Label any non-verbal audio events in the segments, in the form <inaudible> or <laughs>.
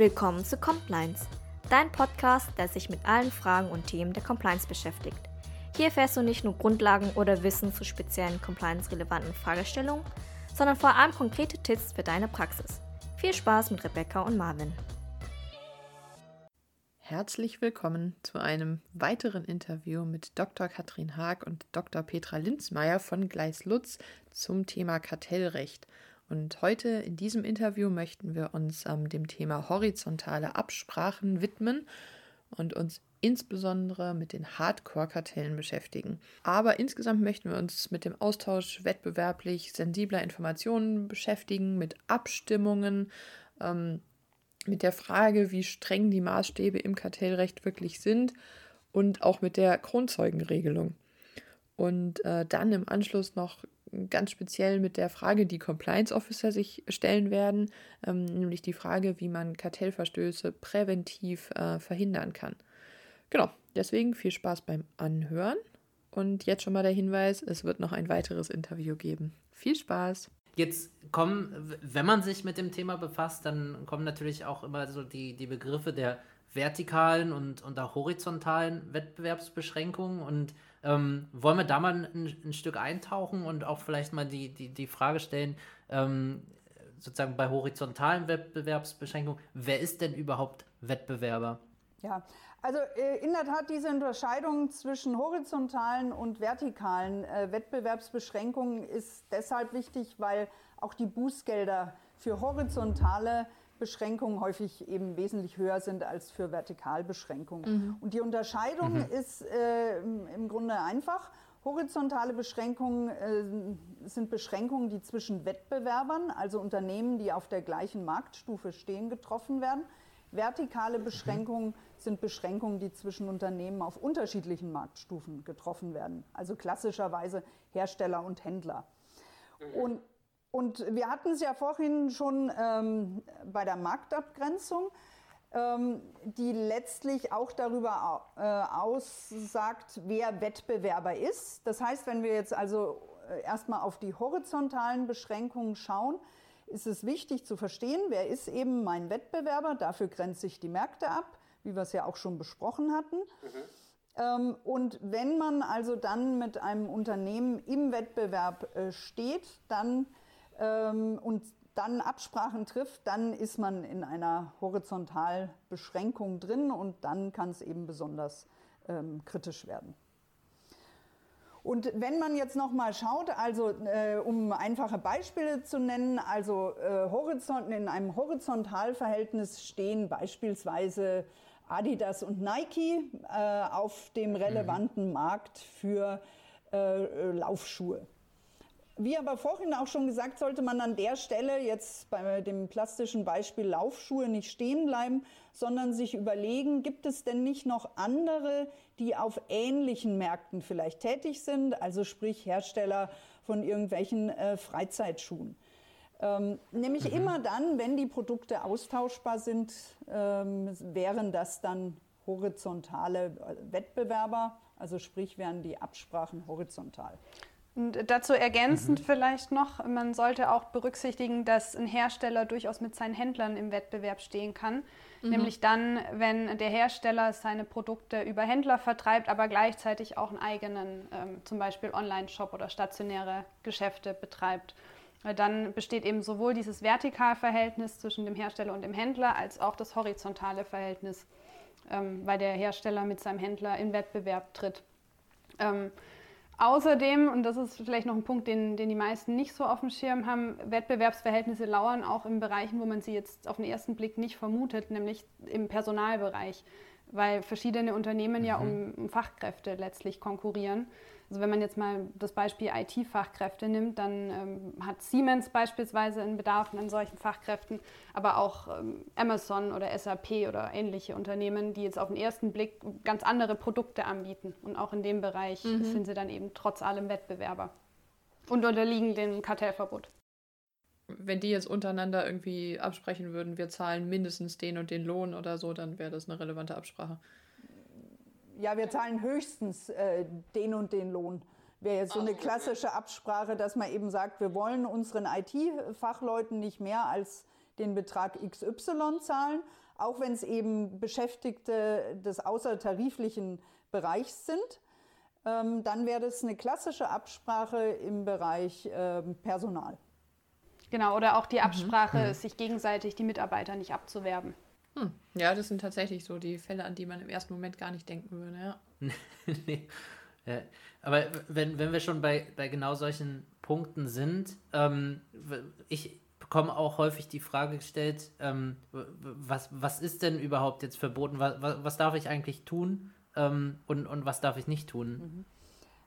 Willkommen zu Compliance, dein Podcast, der sich mit allen Fragen und Themen der Compliance beschäftigt. Hier erfährst du nicht nur Grundlagen oder Wissen zu speziellen compliance-relevanten Fragestellungen, sondern vor allem konkrete Tipps für deine Praxis. Viel Spaß mit Rebecca und Marvin. Herzlich willkommen zu einem weiteren Interview mit Dr. Katrin Haag und Dr. Petra Linzmeier von Gleis Lutz zum Thema Kartellrecht. Und heute in diesem Interview möchten wir uns ähm, dem Thema horizontale Absprachen widmen und uns insbesondere mit den Hardcore-Kartellen beschäftigen. Aber insgesamt möchten wir uns mit dem Austausch wettbewerblich sensibler Informationen beschäftigen, mit Abstimmungen, ähm, mit der Frage, wie streng die Maßstäbe im Kartellrecht wirklich sind und auch mit der Kronzeugenregelung. Und äh, dann im Anschluss noch ganz speziell mit der Frage, die Compliance Officer sich stellen werden, ähm, nämlich die Frage, wie man Kartellverstöße präventiv äh, verhindern kann. Genau, deswegen viel Spaß beim Anhören und jetzt schon mal der Hinweis, es wird noch ein weiteres Interview geben. Viel Spaß! Jetzt kommen, wenn man sich mit dem Thema befasst, dann kommen natürlich auch immer so die, die Begriffe der vertikalen und, und der horizontalen Wettbewerbsbeschränkungen und ähm, wollen wir da mal ein, ein, Stück eintauchen und auch vielleicht mal die, die, die Frage stellen, ähm, sozusagen bei horizontalen Wettbewerbsbeschränkungen, wer ist denn überhaupt Wettbewerber? Ja, also äh, in der Tat diese Unterscheidung zwischen horizontalen und vertikalen äh, Wettbewerbsbeschränkungen ist deshalb wichtig, weil auch die Bußgelder für horizontale Beschränkungen häufig eben wesentlich höher sind als für Vertikalbeschränkungen. Mhm. Und die Unterscheidung mhm. ist äh, im Grunde einfach. Horizontale Beschränkungen äh, sind Beschränkungen, die zwischen Wettbewerbern, also Unternehmen, die auf der gleichen Marktstufe stehen, getroffen werden. Vertikale mhm. Beschränkungen sind Beschränkungen, die zwischen Unternehmen auf unterschiedlichen Marktstufen getroffen werden, also klassischerweise Hersteller und Händler. Mhm. Und und wir hatten es ja vorhin schon ähm, bei der Marktabgrenzung, ähm, die letztlich auch darüber äh, aussagt, wer Wettbewerber ist. Das heißt, wenn wir jetzt also äh, erstmal auf die horizontalen Beschränkungen schauen, ist es wichtig zu verstehen, wer ist eben mein Wettbewerber. Dafür grenze ich die Märkte ab, wie wir es ja auch schon besprochen hatten. Mhm. Ähm, und wenn man also dann mit einem Unternehmen im Wettbewerb äh, steht, dann ähm, und dann Absprachen trifft, dann ist man in einer Horizontalbeschränkung drin und dann kann es eben besonders ähm, kritisch werden. Und wenn man jetzt noch mal schaut, also äh, um einfache Beispiele zu nennen, also äh, horizont, in einem Horizontalverhältnis stehen beispielsweise Adidas und Nike äh, auf dem relevanten mhm. Markt für äh, Laufschuhe. Wie aber vorhin auch schon gesagt, sollte man an der Stelle jetzt bei dem plastischen Beispiel Laufschuhe nicht stehen bleiben, sondern sich überlegen, gibt es denn nicht noch andere, die auf ähnlichen Märkten vielleicht tätig sind, also sprich Hersteller von irgendwelchen äh, Freizeitschuhen. Ähm, nämlich mhm. immer dann, wenn die Produkte austauschbar sind, ähm, wären das dann horizontale äh, Wettbewerber, also sprich wären die Absprachen horizontal. Und dazu ergänzend mhm. vielleicht noch, man sollte auch berücksichtigen, dass ein Hersteller durchaus mit seinen Händlern im Wettbewerb stehen kann. Mhm. Nämlich dann, wenn der Hersteller seine Produkte über Händler vertreibt, aber gleichzeitig auch einen eigenen, ähm, zum Beispiel Online-Shop oder stationäre Geschäfte betreibt. Dann besteht eben sowohl dieses Vertikalverhältnis zwischen dem Hersteller und dem Händler als auch das horizontale Verhältnis, ähm, weil der Hersteller mit seinem Händler in Wettbewerb tritt. Ähm, Außerdem, und das ist vielleicht noch ein Punkt, den, den die meisten nicht so auf dem Schirm haben, Wettbewerbsverhältnisse lauern auch in Bereichen, wo man sie jetzt auf den ersten Blick nicht vermutet, nämlich im Personalbereich, weil verschiedene Unternehmen mhm. ja um, um Fachkräfte letztlich konkurrieren. Also wenn man jetzt mal das Beispiel IT-Fachkräfte nimmt, dann ähm, hat Siemens beispielsweise einen Bedarf an solchen Fachkräften, aber auch ähm, Amazon oder SAP oder ähnliche Unternehmen, die jetzt auf den ersten Blick ganz andere Produkte anbieten. Und auch in dem Bereich mhm. sind sie dann eben trotz allem Wettbewerber und unterliegen dem Kartellverbot. Wenn die jetzt untereinander irgendwie absprechen würden, wir zahlen mindestens den und den Lohn oder so, dann wäre das eine relevante Absprache ja, wir zahlen höchstens äh, den und den Lohn. Wäre jetzt so eine klassische Absprache, dass man eben sagt, wir wollen unseren IT-Fachleuten nicht mehr als den Betrag XY zahlen, auch wenn es eben Beschäftigte des außertariflichen Bereichs sind. Ähm, dann wäre das eine klassische Absprache im Bereich äh, Personal. Genau, oder auch die mhm. Absprache, mhm. sich gegenseitig die Mitarbeiter nicht abzuwerben. Hm. Ja, das sind tatsächlich so die Fälle, an die man im ersten Moment gar nicht denken würde, ja. <laughs> nee. Ja, aber wenn, wenn wir schon bei, bei genau solchen Punkten sind, ähm, ich bekomme auch häufig die Frage gestellt, ähm, was, was ist denn überhaupt jetzt verboten? Was, was, was darf ich eigentlich tun ähm, und, und was darf ich nicht tun? Mhm.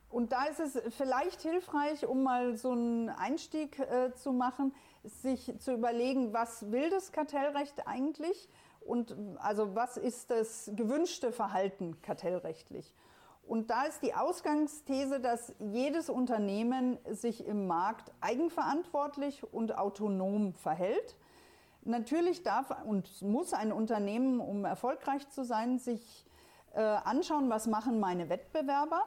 Und da ist es vielleicht hilfreich, um mal so einen Einstieg äh, zu machen, sich zu überlegen, was will das Kartellrecht eigentlich und also was ist das gewünschte Verhalten kartellrechtlich. Und da ist die Ausgangsthese, dass jedes Unternehmen sich im Markt eigenverantwortlich und autonom verhält. Natürlich darf und muss ein Unternehmen, um erfolgreich zu sein, sich äh, anschauen, was machen meine Wettbewerber.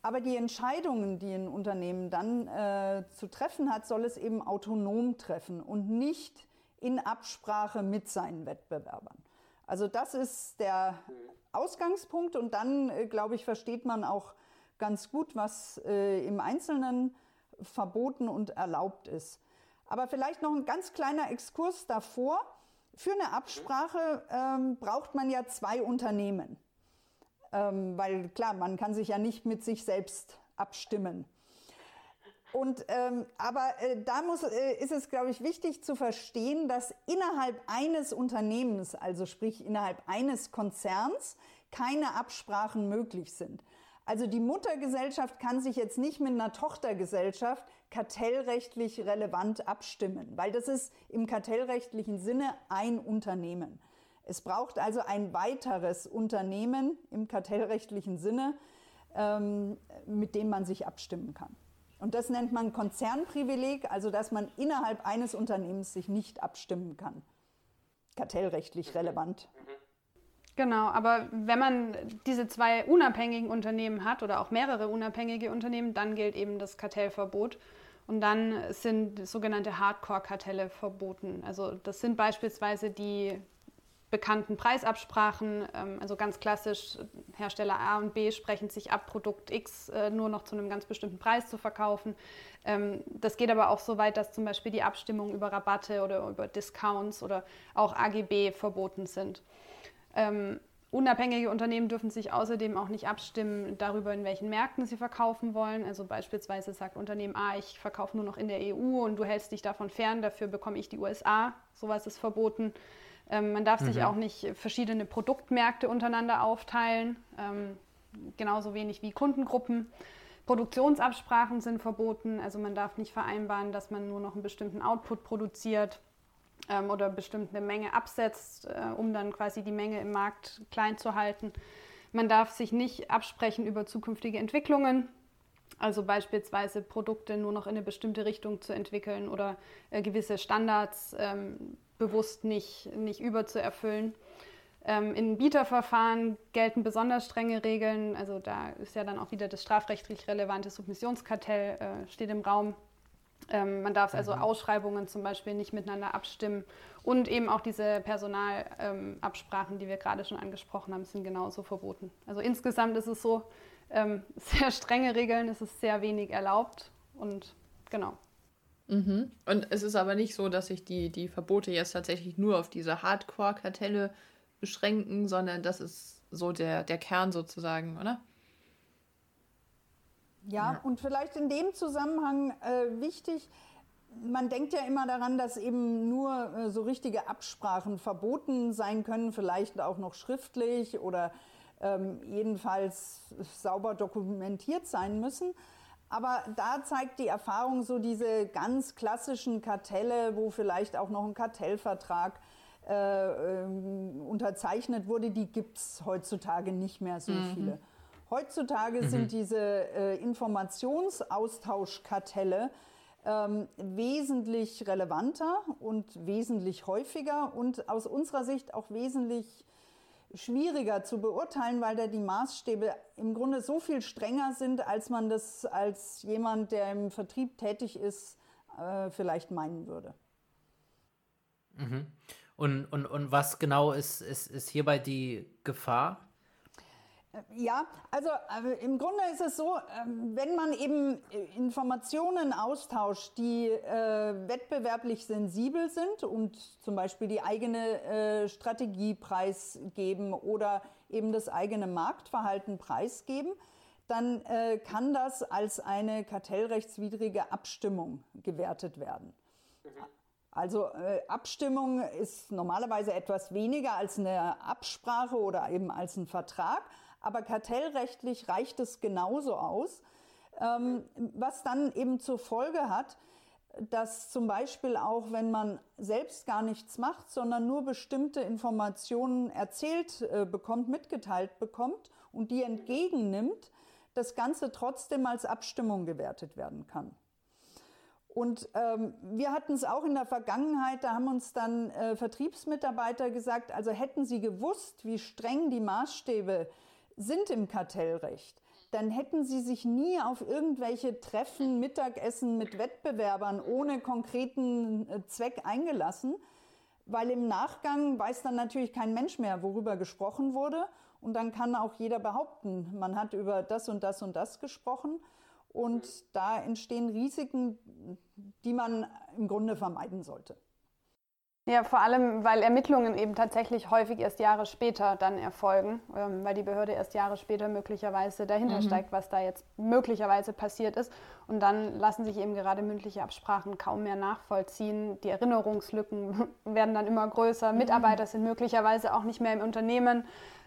Aber die Entscheidungen, die ein Unternehmen dann äh, zu treffen hat, soll es eben autonom treffen und nicht in Absprache mit seinen Wettbewerbern. Also das ist der Ausgangspunkt und dann, äh, glaube ich, versteht man auch ganz gut, was äh, im Einzelnen verboten und erlaubt ist. Aber vielleicht noch ein ganz kleiner Exkurs davor. Für eine Absprache ähm, braucht man ja zwei Unternehmen. Ähm, weil klar, man kann sich ja nicht mit sich selbst abstimmen. Und, ähm, aber äh, da muss, äh, ist es, glaube ich, wichtig zu verstehen, dass innerhalb eines Unternehmens, also sprich innerhalb eines Konzerns, keine Absprachen möglich sind. Also die Muttergesellschaft kann sich jetzt nicht mit einer Tochtergesellschaft kartellrechtlich relevant abstimmen, weil das ist im kartellrechtlichen Sinne ein Unternehmen. Es braucht also ein weiteres Unternehmen im kartellrechtlichen Sinne, ähm, mit dem man sich abstimmen kann. Und das nennt man Konzernprivileg, also dass man innerhalb eines Unternehmens sich nicht abstimmen kann. Kartellrechtlich relevant. Genau, aber wenn man diese zwei unabhängigen Unternehmen hat oder auch mehrere unabhängige Unternehmen, dann gilt eben das Kartellverbot. Und dann sind sogenannte Hardcore-Kartelle verboten. Also das sind beispielsweise die bekannten Preisabsprachen, ähm, also ganz klassisch, Hersteller A und B sprechen sich ab, Produkt X äh, nur noch zu einem ganz bestimmten Preis zu verkaufen. Ähm, das geht aber auch so weit, dass zum Beispiel die Abstimmung über Rabatte oder über Discounts oder auch AGB verboten sind. Ähm, unabhängige Unternehmen dürfen sich außerdem auch nicht abstimmen darüber, in welchen Märkten sie verkaufen wollen. Also beispielsweise sagt Unternehmen A, ich verkaufe nur noch in der EU und du hältst dich davon fern, dafür bekomme ich die USA. Sowas ist verboten. Ähm, man darf mhm. sich auch nicht verschiedene Produktmärkte untereinander aufteilen, ähm, genauso wenig wie Kundengruppen. Produktionsabsprachen sind verboten, also man darf nicht vereinbaren, dass man nur noch einen bestimmten Output produziert ähm, oder bestimmte Menge absetzt, äh, um dann quasi die Menge im Markt klein zu halten. Man darf sich nicht absprechen über zukünftige Entwicklungen, also beispielsweise Produkte nur noch in eine bestimmte Richtung zu entwickeln oder äh, gewisse Standards ähm, bewusst nicht, nicht überzuerfüllen. Ähm, in Bieterverfahren gelten besonders strenge Regeln. Also da ist ja dann auch wieder das strafrechtlich relevante Submissionskartell äh, steht im Raum. Ähm, man darf also mhm. Ausschreibungen zum Beispiel nicht miteinander abstimmen. Und eben auch diese Personalabsprachen, ähm, die wir gerade schon angesprochen haben, sind genauso verboten. Also insgesamt ist es so, ähm, <laughs> sehr strenge Regeln, es ist sehr wenig erlaubt. Und genau. Mhm. Und es ist aber nicht so, dass sich die, die Verbote jetzt tatsächlich nur auf diese Hardcore-Kartelle beschränken, sondern das ist so der, der Kern sozusagen, oder? Ja, ja. und vielleicht in dem Zusammenhang äh, wichtig, man denkt ja immer daran, dass eben nur äh, so richtige Absprachen verboten sein können, vielleicht auch noch schriftlich oder ähm, jedenfalls sauber dokumentiert sein müssen. Aber da zeigt die Erfahrung so diese ganz klassischen Kartelle, wo vielleicht auch noch ein Kartellvertrag äh, äh, unterzeichnet wurde, die gibt es heutzutage nicht mehr so mhm. viele. Heutzutage mhm. sind diese äh, Informationsaustauschkartelle ähm, wesentlich relevanter und wesentlich häufiger und aus unserer Sicht auch wesentlich schwieriger zu beurteilen, weil da die Maßstäbe im Grunde so viel strenger sind, als man das als jemand, der im Vertrieb tätig ist, äh, vielleicht meinen würde. Mhm. Und, und, und was genau ist, ist, ist hierbei die Gefahr? Ja, also äh, im Grunde ist es so, äh, wenn man eben äh, Informationen austauscht, die äh, wettbewerblich sensibel sind und zum Beispiel die eigene äh, Strategie preisgeben oder eben das eigene Marktverhalten preisgeben, dann äh, kann das als eine kartellrechtswidrige Abstimmung gewertet werden. Mhm. Also Abstimmung ist normalerweise etwas weniger als eine Absprache oder eben als ein Vertrag aber kartellrechtlich reicht es genauso aus, ähm, was dann eben zur Folge hat, dass zum Beispiel auch, wenn man selbst gar nichts macht, sondern nur bestimmte Informationen erzählt äh, bekommt, mitgeteilt bekommt und die entgegennimmt, das Ganze trotzdem als Abstimmung gewertet werden kann. Und ähm, wir hatten es auch in der Vergangenheit, da haben uns dann äh, Vertriebsmitarbeiter gesagt, also hätten sie gewusst, wie streng die Maßstäbe sind im Kartellrecht, dann hätten sie sich nie auf irgendwelche Treffen, Mittagessen mit Wettbewerbern ohne konkreten äh, Zweck eingelassen, weil im Nachgang weiß dann natürlich kein Mensch mehr, worüber gesprochen wurde. Und dann kann auch jeder behaupten, man hat über das und das und das gesprochen. Und da entstehen Risiken, die man im Grunde vermeiden sollte. Ja, vor allem, weil Ermittlungen eben tatsächlich häufig erst Jahre später dann erfolgen, ähm, weil die Behörde erst Jahre später möglicherweise dahinter mhm. steigt, was da jetzt möglicherweise passiert ist. Und dann lassen sich eben gerade mündliche Absprachen kaum mehr nachvollziehen. Die Erinnerungslücken <laughs> werden dann immer größer. Mhm. Mitarbeiter sind möglicherweise auch nicht mehr im Unternehmen.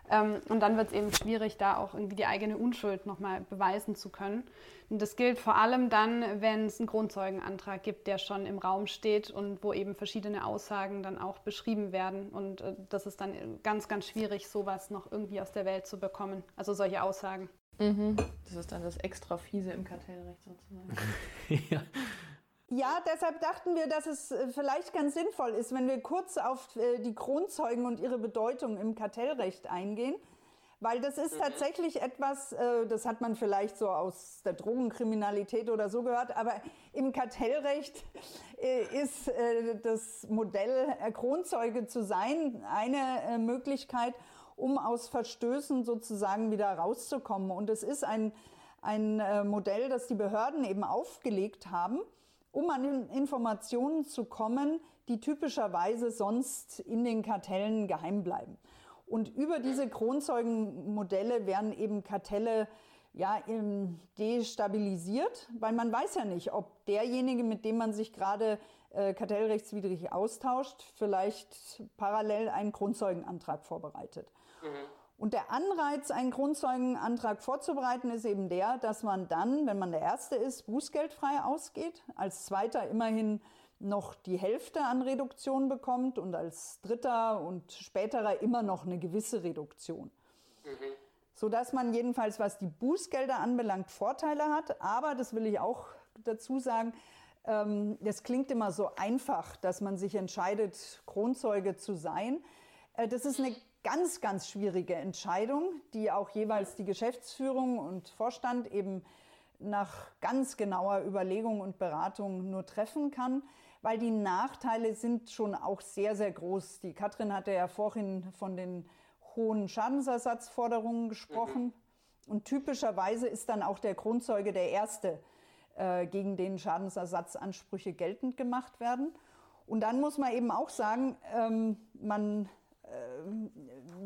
Ähm, und dann wird es eben schwierig, da auch irgendwie die eigene Unschuld nochmal beweisen zu können. Und das gilt vor allem dann, wenn es einen Grundzeugenantrag gibt, der schon im Raum steht und wo eben verschiedene Aussagen dann auch beschrieben werden. Und äh, das ist dann ganz, ganz schwierig, sowas noch irgendwie aus der Welt zu bekommen. Also solche Aussagen. Mhm. Das ist dann das extra fiese im Kartellrecht sozusagen. <laughs> <laughs> ja. Ja, deshalb dachten wir, dass es äh, vielleicht ganz sinnvoll ist, wenn wir kurz auf äh, die Kronzeugen und ihre Bedeutung im Kartellrecht eingehen. Weil das ist mhm. tatsächlich etwas, äh, das hat man vielleicht so aus der Drogenkriminalität oder so gehört, aber im Kartellrecht ist das Modell Kronzeuge zu sein eine Möglichkeit, um aus Verstößen sozusagen wieder rauszukommen. Und es ist ein, ein Modell, das die Behörden eben aufgelegt haben um an Informationen zu kommen, die typischerweise sonst in den Kartellen geheim bleiben. Und über diese Kronzeugenmodelle werden eben Kartelle ja, destabilisiert, weil man weiß ja nicht, ob derjenige, mit dem man sich gerade äh, kartellrechtswidrig austauscht, vielleicht parallel einen Kronzeugenantrag vorbereitet. Mhm. Und der Anreiz, einen Grundzeugenantrag vorzubereiten, ist eben der, dass man dann, wenn man der Erste ist, bußgeldfrei ausgeht, als Zweiter immerhin noch die Hälfte an Reduktion bekommt und als Dritter und späterer immer noch eine gewisse Reduktion. Mhm. Sodass man jedenfalls, was die Bußgelder anbelangt, Vorteile hat. Aber, das will ich auch dazu sagen, ähm, das klingt immer so einfach, dass man sich entscheidet, Kronzeuge zu sein. Äh, das ist eine ganz, ganz schwierige Entscheidung, die auch jeweils die Geschäftsführung und Vorstand eben nach ganz genauer Überlegung und Beratung nur treffen kann, weil die Nachteile sind schon auch sehr, sehr groß. Die Katrin hatte ja vorhin von den hohen Schadensersatzforderungen gesprochen. Mhm. Und typischerweise ist dann auch der Grundzeuge der Erste, äh, gegen den Schadensersatzansprüche geltend gemacht werden. Und dann muss man eben auch sagen, ähm, man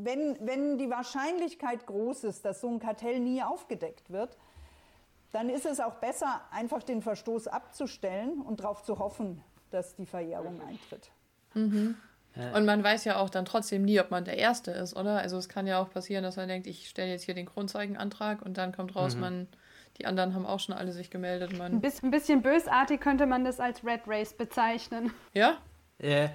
wenn, wenn die Wahrscheinlichkeit groß ist, dass so ein Kartell nie aufgedeckt wird, dann ist es auch besser, einfach den Verstoß abzustellen und darauf zu hoffen, dass die Verjährung eintritt. Mhm. Und man weiß ja auch dann trotzdem nie, ob man der Erste ist, oder? Also es kann ja auch passieren, dass man denkt, ich stelle jetzt hier den Grundzeugenantrag und dann kommt raus, mhm. man, die anderen haben auch schon alle sich gemeldet. Man ein, bisschen, ein bisschen bösartig könnte man das als Red Race bezeichnen. Ja? Äh,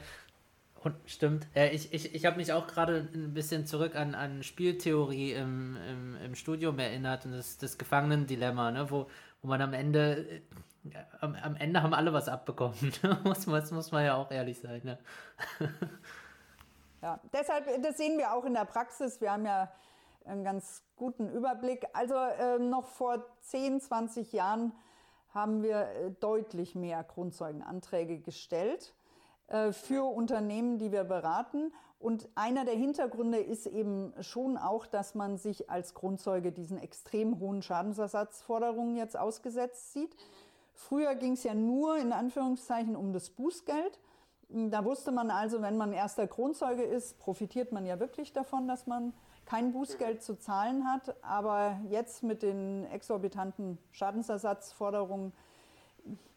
Stimmt. Ja, ich ich, ich habe mich auch gerade ein bisschen zurück an, an Spieltheorie im, im, im Studium erinnert und das, das Gefangenendilemma, ne? wo, wo man am Ende, äh, am, am Ende haben alle was abbekommen. <laughs> Muss, man, muss man ja auch ehrlich sein. Ne? ja, deshalb, das sehen wir auch in der Praxis. Wir haben ja einen ganz guten Überblick. Also äh, noch vor 10, 20 Jahren haben wir äh, deutlich mehr Grundzeugenanträge gestellt. Äh, für Unternehmen, die wir beraten. Und einer der Hintergründe ist eben schon auch, dass man sich als Grundzeuge diesen extrem hohen Schadensersatzforderungen jetzt ausgesetzt sieht. Früher ging es ja nur in Anführungszeichen um das Bußgeld. Da wusste man also, wenn man erster Kronzeuge ist, profitiert man ja wirklich davon, dass man kein Bußgeld zu zahlen hat. Aber jetzt mit den exorbitanten Schadensersatzforderungen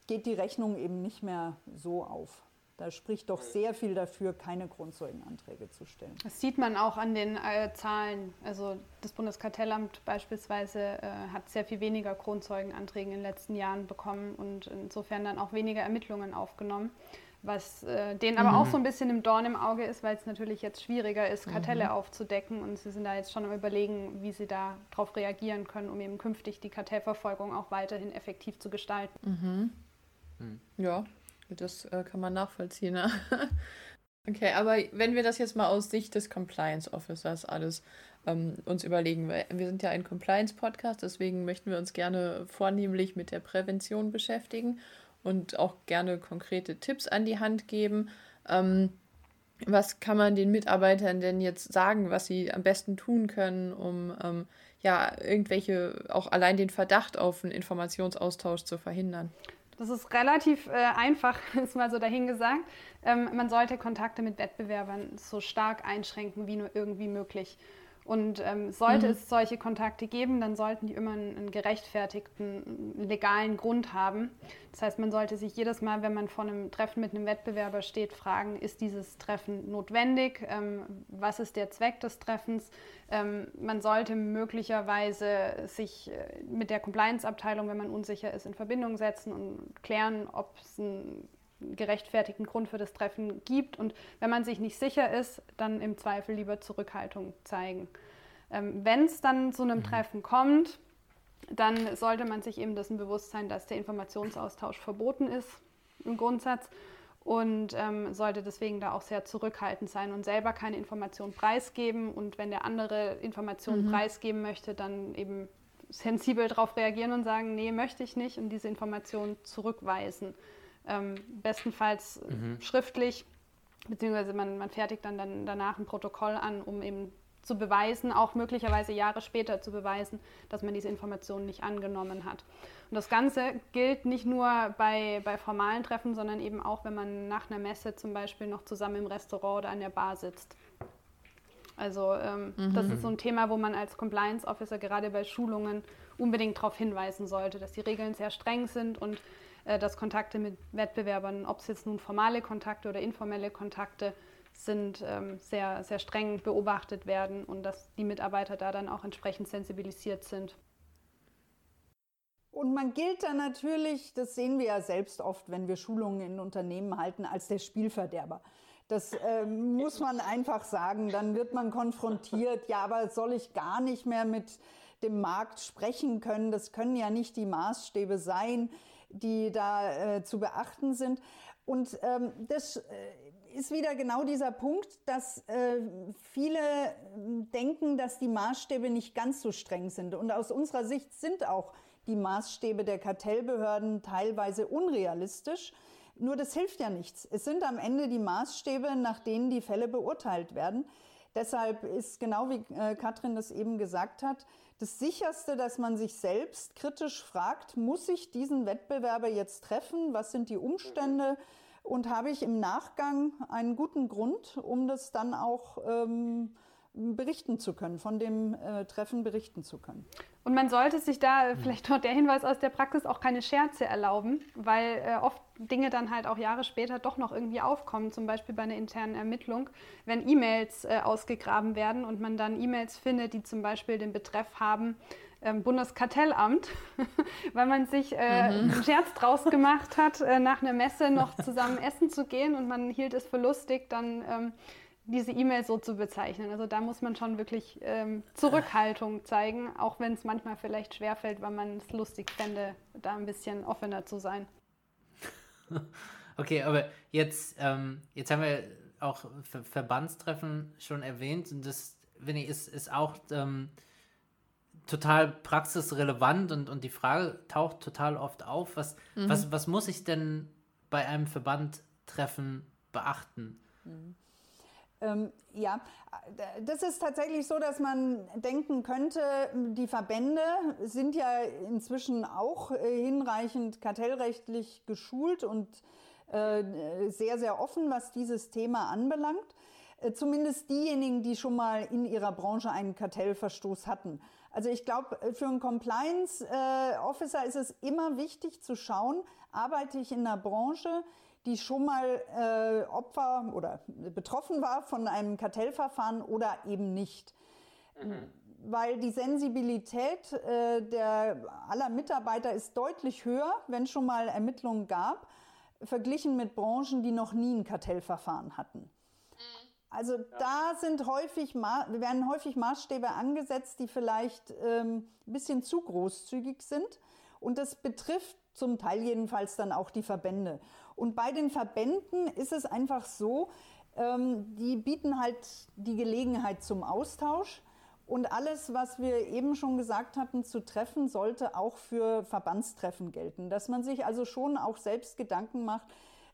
geht die Rechnung eben nicht mehr so auf. Da spricht doch sehr viel dafür, keine Grundzeugenanträge zu stellen. Das sieht man auch an den äh, Zahlen. Also das Bundeskartellamt beispielsweise äh, hat sehr viel weniger Grundzeugenanträge in den letzten Jahren bekommen und insofern dann auch weniger Ermittlungen aufgenommen. Was äh, denen aber mhm. auch so ein bisschen im Dorn im Auge ist, weil es natürlich jetzt schwieriger ist, Kartelle mhm. aufzudecken. Und sie sind da jetzt schon am Überlegen, wie sie darauf reagieren können, um eben künftig die Kartellverfolgung auch weiterhin effektiv zu gestalten. Mhm. Mhm. Ja, das äh, kann man nachvollziehen. Ne? <laughs> okay, aber wenn wir das jetzt mal aus Sicht des Compliance Officers alles ähm, uns überlegen, weil wir sind ja ein Compliance-Podcast, deswegen möchten wir uns gerne vornehmlich mit der Prävention beschäftigen und auch gerne konkrete Tipps an die Hand geben. Ähm, was kann man den Mitarbeitern denn jetzt sagen, was sie am besten tun können, um ähm, ja irgendwelche, auch allein den Verdacht auf einen Informationsaustausch zu verhindern? Das ist relativ äh, einfach, <laughs> ist mal so dahingesagt. Ähm, man sollte Kontakte mit Wettbewerbern so stark einschränken wie nur irgendwie möglich. Und ähm, sollte mhm. es solche Kontakte geben, dann sollten die immer einen, einen, gerechtfertigten, legalen Grund haben. Das heißt, man sollte sich jedes Mal, wenn man vor einem Treffen mit einem Wettbewerber steht, fragen, ist dieses Treffen notwendig? Ähm, was ist der Zweck des Treffens? Ähm, man sollte möglicherweise sich äh, mit der Compliance-Abteilung, wenn man unsicher ist, in Verbindung setzen und klären, ob es ein gerechtfertigten Grund für das Treffen gibt. Und wenn man sich nicht sicher ist, dann im Zweifel lieber Zurückhaltung zeigen. Ähm, wenn es dann zu einem mhm. Treffen kommt, dann sollte man sich eben dessen bewusst sein, dass der Informationsaustausch verboten ist im Grundsatz und ähm, sollte deswegen da auch sehr zurückhaltend sein und selber keine Information preisgeben. Und wenn der andere Informationen mhm. preisgeben möchte, dann eben sensibel darauf reagieren und sagen, nee, möchte ich nicht und diese Information zurückweisen. Ähm, bestenfalls mhm. schriftlich, beziehungsweise man, man fertigt dann, dann danach ein Protokoll an, um eben zu beweisen, auch möglicherweise Jahre später zu beweisen, dass man diese Informationen nicht angenommen hat. Und das Ganze gilt nicht nur bei, bei formalen Treffen, sondern eben auch, wenn man nach einer Messe zum Beispiel noch zusammen im Restaurant oder an der Bar sitzt. Also ähm, mhm. das ist so ein Thema, wo man als Compliance Officer gerade bei Schulungen unbedingt darauf hinweisen sollte, dass die Regeln sehr streng sind und äh, dass Kontakte mit Wettbewerbern, ob es jetzt nun formale Kontakte oder informelle Kontakte sind, ähm, sehr, sehr streng beobachtet werden und dass die Mitarbeiter da dann auch entsprechend sensibilisiert sind. Und man gilt dann natürlich, das sehen wir ja selbst oft, wenn wir Schulungen in Unternehmen halten, als der Spielverderber. Das äh, muss man einfach sagen. Dann wird man konfrontiert, ja, aber soll ich gar nicht mehr mit dem Markt sprechen können? Das können ja nicht die Maßstäbe sein die da äh, zu beachten sind. Und ähm, das äh, ist wieder genau dieser Punkt, dass äh, viele denken, dass die Maßstäbe nicht ganz so streng sind. Und aus unserer Sicht sind auch die Maßstäbe der Kartellbehörden teilweise unrealistisch. Nur das hilft ja nichts. Es sind am Ende die Maßstäbe, nach denen die Fälle beurteilt werden. Deshalb ist genau wie äh, Katrin das eben gesagt hat, das sicherste, dass man sich selbst kritisch fragt, muss ich diesen Wettbewerber jetzt treffen? Was sind die Umstände? Und habe ich im Nachgang einen guten Grund, um das dann auch ähm, berichten zu können, von dem äh, Treffen berichten zu können. Und man sollte sich da vielleicht noch der Hinweis aus der Praxis auch keine Scherze erlauben, weil äh, oft Dinge dann halt auch Jahre später doch noch irgendwie aufkommen, zum Beispiel bei einer internen Ermittlung, wenn E-Mails äh, ausgegraben werden und man dann E-Mails findet, die zum Beispiel den Betreff haben, ähm, Bundeskartellamt, <laughs> weil man sich äh, mhm. einen Scherz draus gemacht hat, äh, nach einer Messe noch zusammen essen zu gehen und man hielt es für lustig, dann ähm, diese E-Mail so zu bezeichnen. Also da muss man schon wirklich ähm, Zurückhaltung zeigen, auch wenn es manchmal vielleicht schwerfällt, weil man es lustig fände, da ein bisschen offener zu sein. <laughs> Okay, aber jetzt, ähm, jetzt haben wir auch Ver Verbandstreffen schon erwähnt und das, finde ich, ist, ist auch ähm, total praxisrelevant und, und die Frage taucht total oft auf, was, mhm. was, was muss ich denn bei einem Verbandtreffen beachten? Mhm. Ähm, ja, das ist tatsächlich so, dass man denken könnte, die Verbände sind ja inzwischen auch äh, hinreichend kartellrechtlich geschult und äh, sehr, sehr offen, was dieses Thema anbelangt. Äh, zumindest diejenigen, die schon mal in ihrer Branche einen Kartellverstoß hatten. Also ich glaube, für einen Compliance Officer ist es immer wichtig zu schauen, arbeite ich in einer Branche, die schon mal äh, Opfer oder betroffen war von einem Kartellverfahren oder eben nicht. Mhm. Weil die Sensibilität äh, der aller Mitarbeiter ist deutlich höher, wenn schon mal Ermittlungen gab, verglichen mit Branchen, die noch nie ein Kartellverfahren hatten. Also ja. da sind häufig, werden häufig Maßstäbe angesetzt, die vielleicht ähm, ein bisschen zu großzügig sind. Und das betrifft zum Teil jedenfalls dann auch die Verbände. Und bei den Verbänden ist es einfach so, ähm, die bieten halt die Gelegenheit zum Austausch. Und alles, was wir eben schon gesagt hatten, zu treffen, sollte auch für Verbandstreffen gelten. Dass man sich also schon auch selbst Gedanken macht,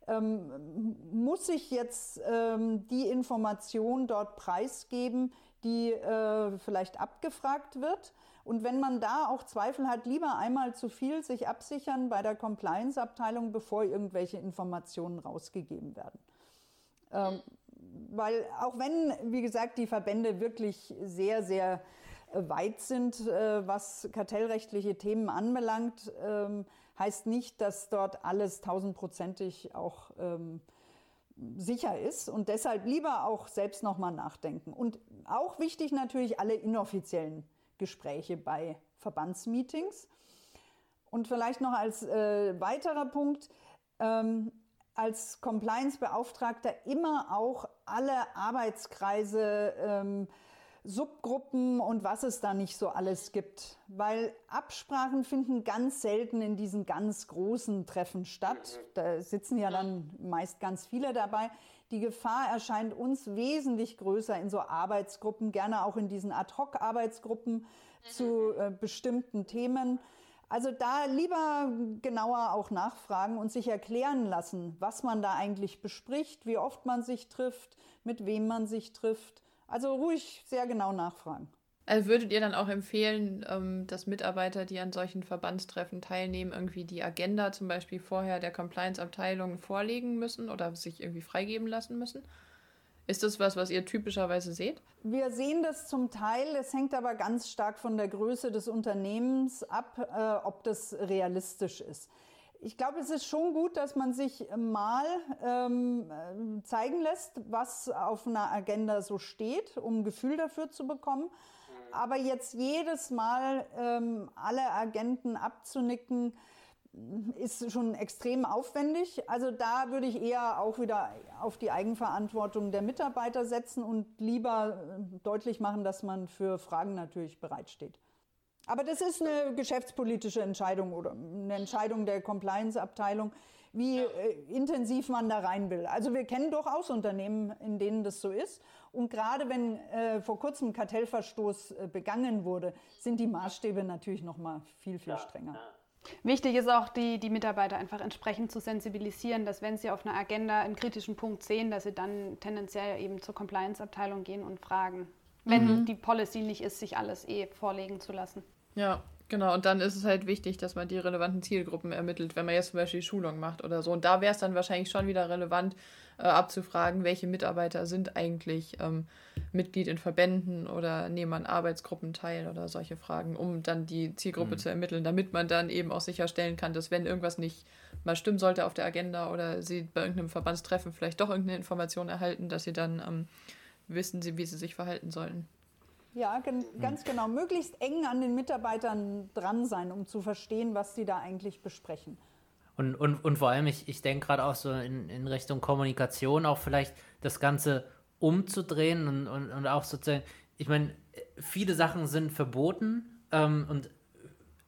ähm, muss ich jetzt ähm, die Information dort preisgeben, die äh, vielleicht abgefragt wird? Und wenn man da auch Zweifel hat, lieber einmal zu viel sich absichern bei der Compliance-Abteilung, bevor irgendwelche Informationen rausgegeben werden. Ähm, weil auch wenn, wie gesagt, die Verbände wirklich sehr, sehr äh, weit sind, äh, was kartellrechtliche Themen anbelangt, ähm, heißt nicht, dass dort alles tausendprozentig auch ähm, sicher ist und deshalb lieber auch selbst nochmal nachdenken. Und auch wichtig natürlich alle inoffiziellen Gespräche bei Verbandsmeetings. Und vielleicht noch als äh, weiterer Punkt, ähm, als Compliance-Beauftragter immer auch alle Arbeitskreise ähm, Subgruppen und was es da nicht so alles gibt. Weil Absprachen finden ganz selten in diesen ganz großen Treffen statt. Da sitzen ja dann meist ganz viele dabei. Die Gefahr erscheint uns wesentlich größer in so Arbeitsgruppen, gerne auch in diesen Ad-Hoc-Arbeitsgruppen zu äh, bestimmten Themen. Also da lieber genauer auch nachfragen und sich erklären lassen, was man da eigentlich bespricht, wie oft man sich trifft, mit wem man sich trifft also ruhig sehr genau nachfragen. Also würdet ihr dann auch empfehlen, ähm, dass Mitarbeiter, die an solchen Verbandstreffen teilnehmen, irgendwie die Agenda zum Beispiel vorher der Compliance-Abteilung vorlegen müssen oder sich irgendwie freigeben lassen müssen? Ist das was, was ihr typischerweise seht? Wir sehen das zum Teil. Es hängt aber ganz stark von der Größe des Unternehmens ab, äh, ob das realistisch ist. Ich glaube, es ist schon gut, dass man sich mal ähm, zeigen lässt, was auf einer Agenda so steht, um ein Gefühl dafür zu bekommen. Aber jetzt jedes Mal ähm, alle Agenten abzunicken, ist schon extrem aufwendig. Also da würde ich eher auch wieder auf die Eigenverantwortung der Mitarbeiter setzen und lieber äh, deutlich machen, dass man für Fragen natürlich bereitsteht. Aber das ist eine geschäftspolitische Entscheidung oder eine Entscheidung der Compliance-Abteilung, wie äh, intensiv man da rein will. Also wir kennen durchaus Unternehmen, in denen das so ist. Und gerade wenn äh, vor kurzem Kartellverstoß äh, begangen wurde, sind die Maßstäbe natürlich noch mal viel, viel strenger. Wichtig ist auch, die, die Mitarbeiter einfach entsprechend zu sensibilisieren, dass wenn sie auf einer Agenda einen kritischen Punkt sehen, dass sie dann tendenziell eben zur Compliance-Abteilung gehen und fragen, wenn mhm. die Policy nicht ist, sich alles eh vorlegen zu lassen. Ja, genau. Und dann ist es halt wichtig, dass man die relevanten Zielgruppen ermittelt, wenn man jetzt zum Beispiel Schulung macht oder so. Und da wäre es dann wahrscheinlich schon wieder relevant, äh, abzufragen, welche Mitarbeiter sind eigentlich ähm, Mitglied in Verbänden oder nehmen an Arbeitsgruppen teil oder solche Fragen, um dann die Zielgruppe mhm. zu ermitteln, damit man dann eben auch sicherstellen kann, dass wenn irgendwas nicht mal stimmen sollte auf der Agenda oder sie bei irgendeinem Verbandstreffen vielleicht doch irgendeine Information erhalten, dass sie dann ähm, wissen, wie sie sich verhalten sollten. Ja, ganz genau. Möglichst eng an den Mitarbeitern dran sein, um zu verstehen, was sie da eigentlich besprechen. Und, und, und vor allem, ich, ich denke gerade auch so in, in Richtung Kommunikation, auch vielleicht das Ganze umzudrehen und, und, und auch sozusagen, ich meine, viele Sachen sind verboten ähm, und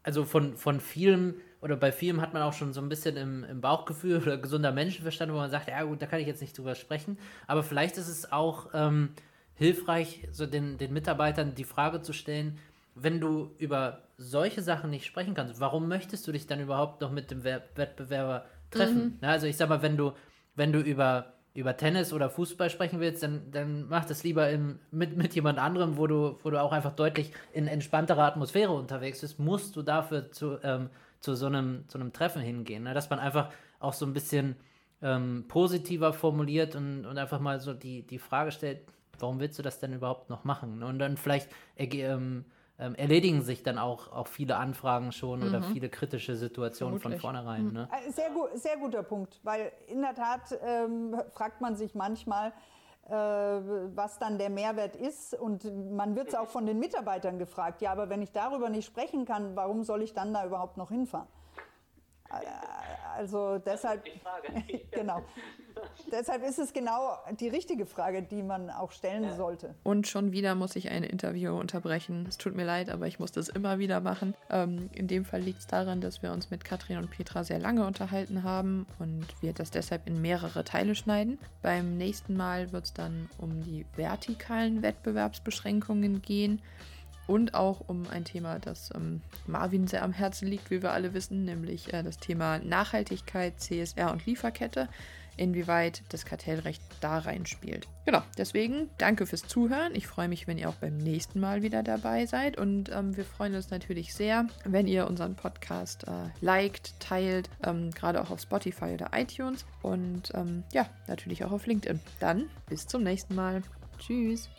also von, von vielem oder bei vielem hat man auch schon so ein bisschen im, im Bauchgefühl oder gesunder Menschenverstand, wo man sagt, ja gut, da kann ich jetzt nicht drüber sprechen, aber vielleicht ist es auch ähm, hilfreich, so den, den Mitarbeitern die Frage zu stellen, wenn du über solche Sachen nicht sprechen kannst, warum möchtest du dich dann überhaupt noch mit dem Wettbewerber treffen? Mhm. also ich sag mal, wenn du, wenn du über über Tennis oder Fußball sprechen willst, dann, dann mach das lieber im, mit, mit jemand anderem, wo du, wo du auch einfach deutlich in entspannterer Atmosphäre unterwegs bist, musst du dafür zu, ähm, zu, so einem, zu einem Treffen hingehen. Ne? Dass man einfach auch so ein bisschen ähm, positiver formuliert und, und einfach mal so die, die Frage stellt, warum willst du das denn überhaupt noch machen? Und dann vielleicht ähm, ähm, erledigen sich dann auch, auch viele Anfragen schon mhm. oder viele kritische Situationen Vermutlich. von vornherein. Mhm. Ne? Äh, sehr, gu sehr guter Punkt, weil in der Tat ähm, fragt man sich manchmal, äh, was dann der Mehrwert ist. Und man wird es auch von den Mitarbeitern gefragt, ja, aber wenn ich darüber nicht sprechen kann, warum soll ich dann da überhaupt noch hinfahren? Äh, also deshalb, <laughs> genau. Deshalb ist es genau die richtige Frage, die man auch stellen sollte. Und schon wieder muss ich ein Interview unterbrechen. Es tut mir leid, aber ich muss das immer wieder machen. Ähm, in dem Fall liegt es daran, dass wir uns mit Katrin und Petra sehr lange unterhalten haben und wir das deshalb in mehrere Teile schneiden. Beim nächsten Mal wird es dann um die vertikalen Wettbewerbsbeschränkungen gehen und auch um ein Thema, das ähm, Marvin sehr am Herzen liegt, wie wir alle wissen, nämlich äh, das Thema Nachhaltigkeit, CSR und Lieferkette, inwieweit das Kartellrecht da reinspielt. Genau, deswegen danke fürs Zuhören. Ich freue mich, wenn ihr auch beim nächsten Mal wieder dabei seid und ähm, wir freuen uns natürlich sehr, wenn ihr unseren Podcast äh, liked, teilt, ähm, gerade auch auf Spotify oder iTunes und ähm, ja, natürlich auch auf LinkedIn. Dann bis zum nächsten Mal. Tschüss.